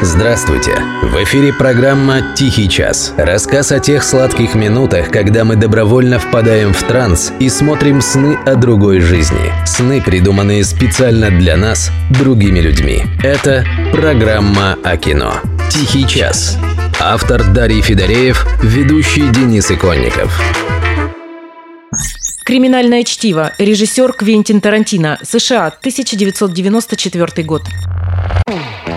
Здравствуйте! В эфире программа «Тихий час». Рассказ о тех сладких минутах, когда мы добровольно впадаем в транс и смотрим сны о другой жизни. Сны, придуманные специально для нас, другими людьми. Это программа о кино. «Тихий час». Автор Дарий Федореев, ведущий Денис Иконников. Криминальное чтиво. Режиссер Квентин Тарантино. США. 1994 год.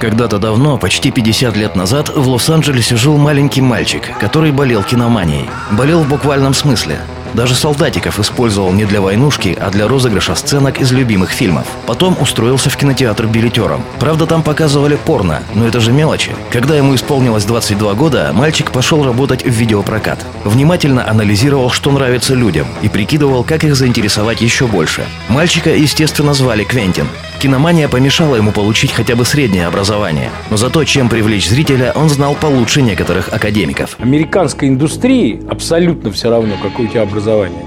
Когда-то давно, почти 50 лет назад, в Лос-Анджелесе жил маленький мальчик, который болел киноманией. Болел в буквальном смысле. Даже солдатиков использовал не для войнушки, а для розыгрыша сценок из любимых фильмов. Потом устроился в кинотеатр билетером. Правда, там показывали порно, но это же мелочи. Когда ему исполнилось 22 года, мальчик пошел работать в видеопрокат. Внимательно анализировал, что нравится людям, и прикидывал, как их заинтересовать еще больше. Мальчика, естественно, звали Квентин. Киномания помешала ему получить хотя бы среднее образование. Но зато чем привлечь зрителя, он знал получше некоторых академиков. Американской индустрии абсолютно все равно, какое у тебя образование.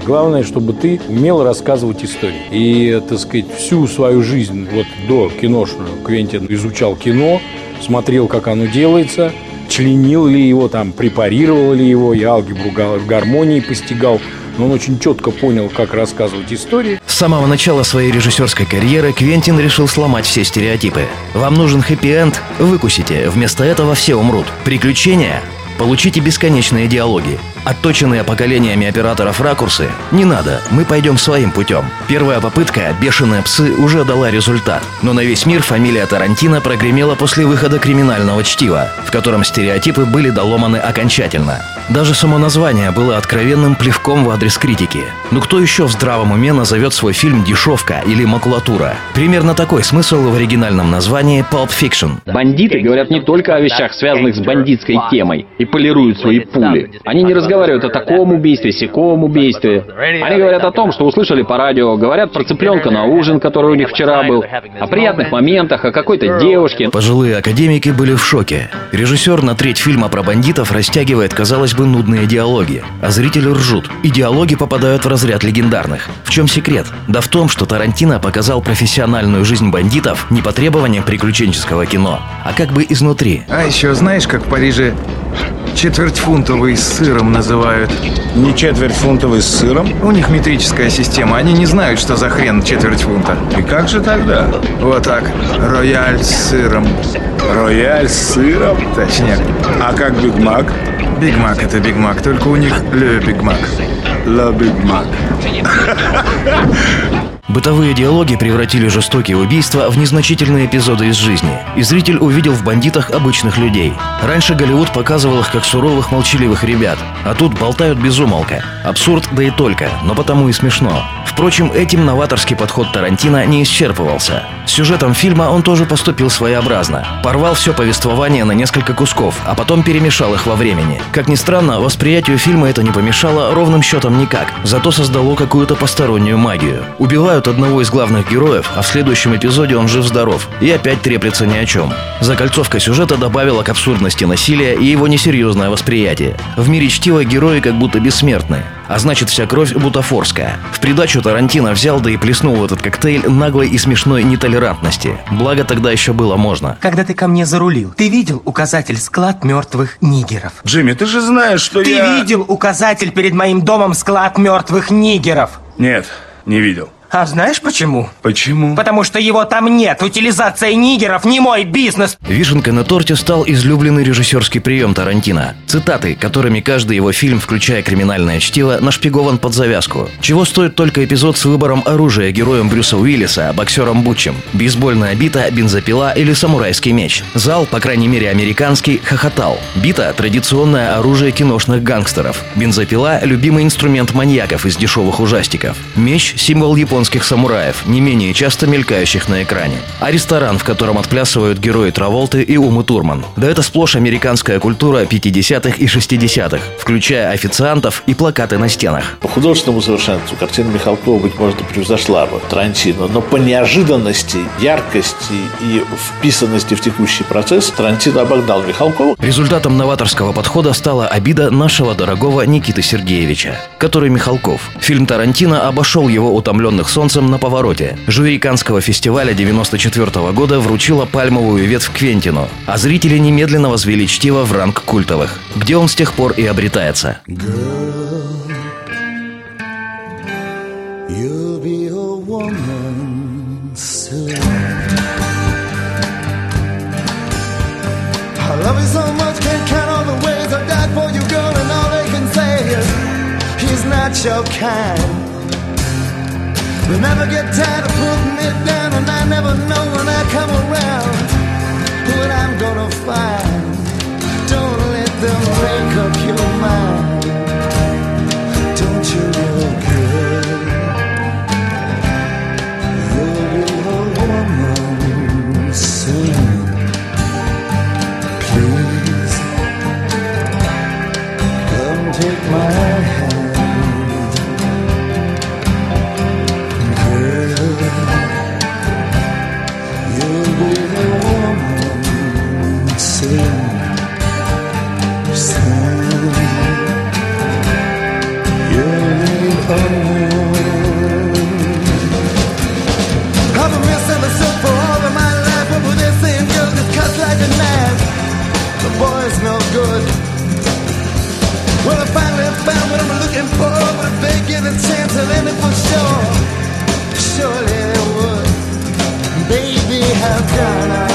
Главное, чтобы ты умел рассказывать истории. И, так сказать, всю свою жизнь, вот до киношную, Квентин изучал кино, смотрел, как оно делается, членил ли его, там, препарировал ли его, я алгебру гармонии постигал но он очень четко понял, как рассказывать истории. С самого начала своей режиссерской карьеры Квентин решил сломать все стереотипы. Вам нужен хэппи-энд? Выкусите. Вместо этого все умрут. Приключения? Получите бесконечные диалоги. Отточенные поколениями операторов ракурсы не надо, мы пойдем своим путем. Первая попытка «Бешеные псы» уже дала результат. Но на весь мир фамилия Тарантино прогремела после выхода криминального чтива, в котором стереотипы были доломаны окончательно. Даже само название было откровенным плевком в адрес критики. Но кто еще в здравом уме назовет свой фильм «Дешевка» или «Макулатура»? Примерно такой смысл в оригинальном названии «Pulp Fiction». Бандиты говорят не только о вещах, связанных с бандитской темой, и полируют свои пули. Они не разговаривают о таком убийстве, сяком убийстве. Они говорят о том, что услышали по радио, говорят про цыпленка на ужин, который у них вчера был, о приятных моментах, о какой-то девушке. Пожилые академики были в шоке. Режиссер на треть фильма про бандитов растягивает, казалось бы, нудные диалоги, а зрители ржут. И диалоги попадают в разряд легендарных. В чем секрет? Да в том, что Тарантино показал профессиональную жизнь бандитов не по требованиям приключенческого кино, а как бы изнутри. А еще знаешь, как в Париже Четвертьфунтовый с сыром называют. Не четвертьфунтовый с сыром? У них метрическая система. Они не знают, что за хрен четверть фунта. И как же тогда? Вот так. Рояль с сыром. Рояль с сыром? Точняк. А как Big Mac? Big Mac это Big Mac, только у них Le Big Mac. Le Big Mac. Бытовые диалоги превратили жестокие убийства в незначительные эпизоды из жизни, и зритель увидел в бандитах обычных людей. Раньше Голливуд показывал их как суровых молчаливых ребят, а тут болтают без умолка. Абсурд, да и только, но потому и смешно. Впрочем, этим новаторский подход Тарантино не исчерпывался. Сюжетом фильма он тоже поступил своеобразно. Порвал все повествование на несколько кусков, а потом перемешал их во времени. Как ни странно, восприятию фильма это не помешало ровным счетом никак, зато создало какую-то постороннюю магию. Убивают одного из главных героев, а в следующем эпизоде он жив-здоров и опять треплется ни о чем. Закольцовка сюжета добавила к абсурдности насилия и его несерьезное восприятие. В мире чтива герои как будто бессмертны, а значит вся кровь бутафорская. В придачу Тарантино взял да и плеснул в этот коктейль наглой и смешной нетолерантности. Благо тогда еще было можно. Когда ты ко мне зарулил, ты видел указатель «Склад мертвых нигеров»? Джимми, ты же знаешь, что ты я... Ты видел указатель перед моим домом «Склад мертвых нигеров»? Нет, не видел. А знаешь почему? Почему? Потому что его там нет. Утилизация нигеров не мой бизнес. Вишенкой на торте стал излюбленный режиссерский прием Тарантино. Цитаты, которыми каждый его фильм, включая криминальное чтиво, нашпигован под завязку. Чего стоит только эпизод с выбором оружия героем Брюса Уиллиса, боксером Бутчем. Бейсбольная бита, бензопила или самурайский меч. Зал, по крайней мере американский, хохотал. Бита – традиционное оружие киношных гангстеров. Бензопила – любимый инструмент маньяков из дешевых ужастиков. Меч – символ японского японских самураев, не менее часто мелькающих на экране. А ресторан, в котором отплясывают герои Траволты и Умы Турман. Да это сплошь американская культура 50-х и 60-х, включая официантов и плакаты на стенах. По художественному совершенству картина Михалкова, быть может, и превзошла бы Тарантино, но по неожиданности, яркости и вписанности в текущий процесс Тарантино обогнал Михалкова. Результатом новаторского подхода стала обида нашего дорогого Никиты Сергеевича, который Михалков. Фильм Тарантино обошел его утомленных «Тронутых солнцем на повороте». Жюри Канского фестиваля 94 года вручила пальмовую ветвь Квентину, а зрители немедленно возвели чтиво в ранг культовых, где он с тех пор и обретается. Your kind. They never get tired of putting it down, and I never know when I come around what I'm gonna find. Don't let them break up your mind. Don't you look good? You'll be a woman soon. Please come take my hand. found what I'm looking for, but I'm begging and for sure. Surely it would. Baby, how can I?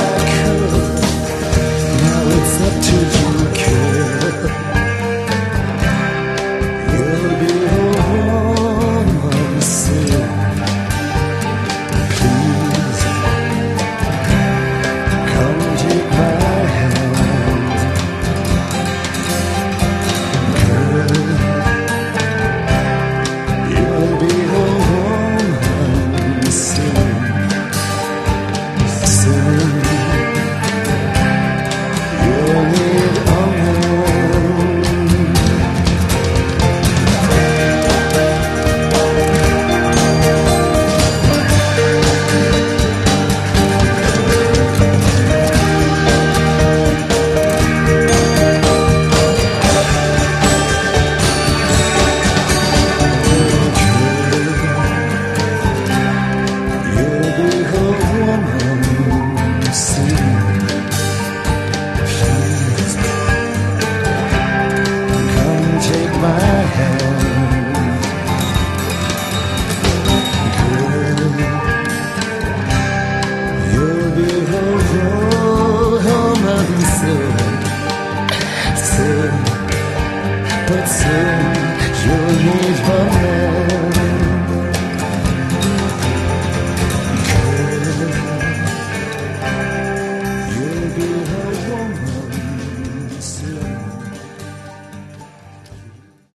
children's from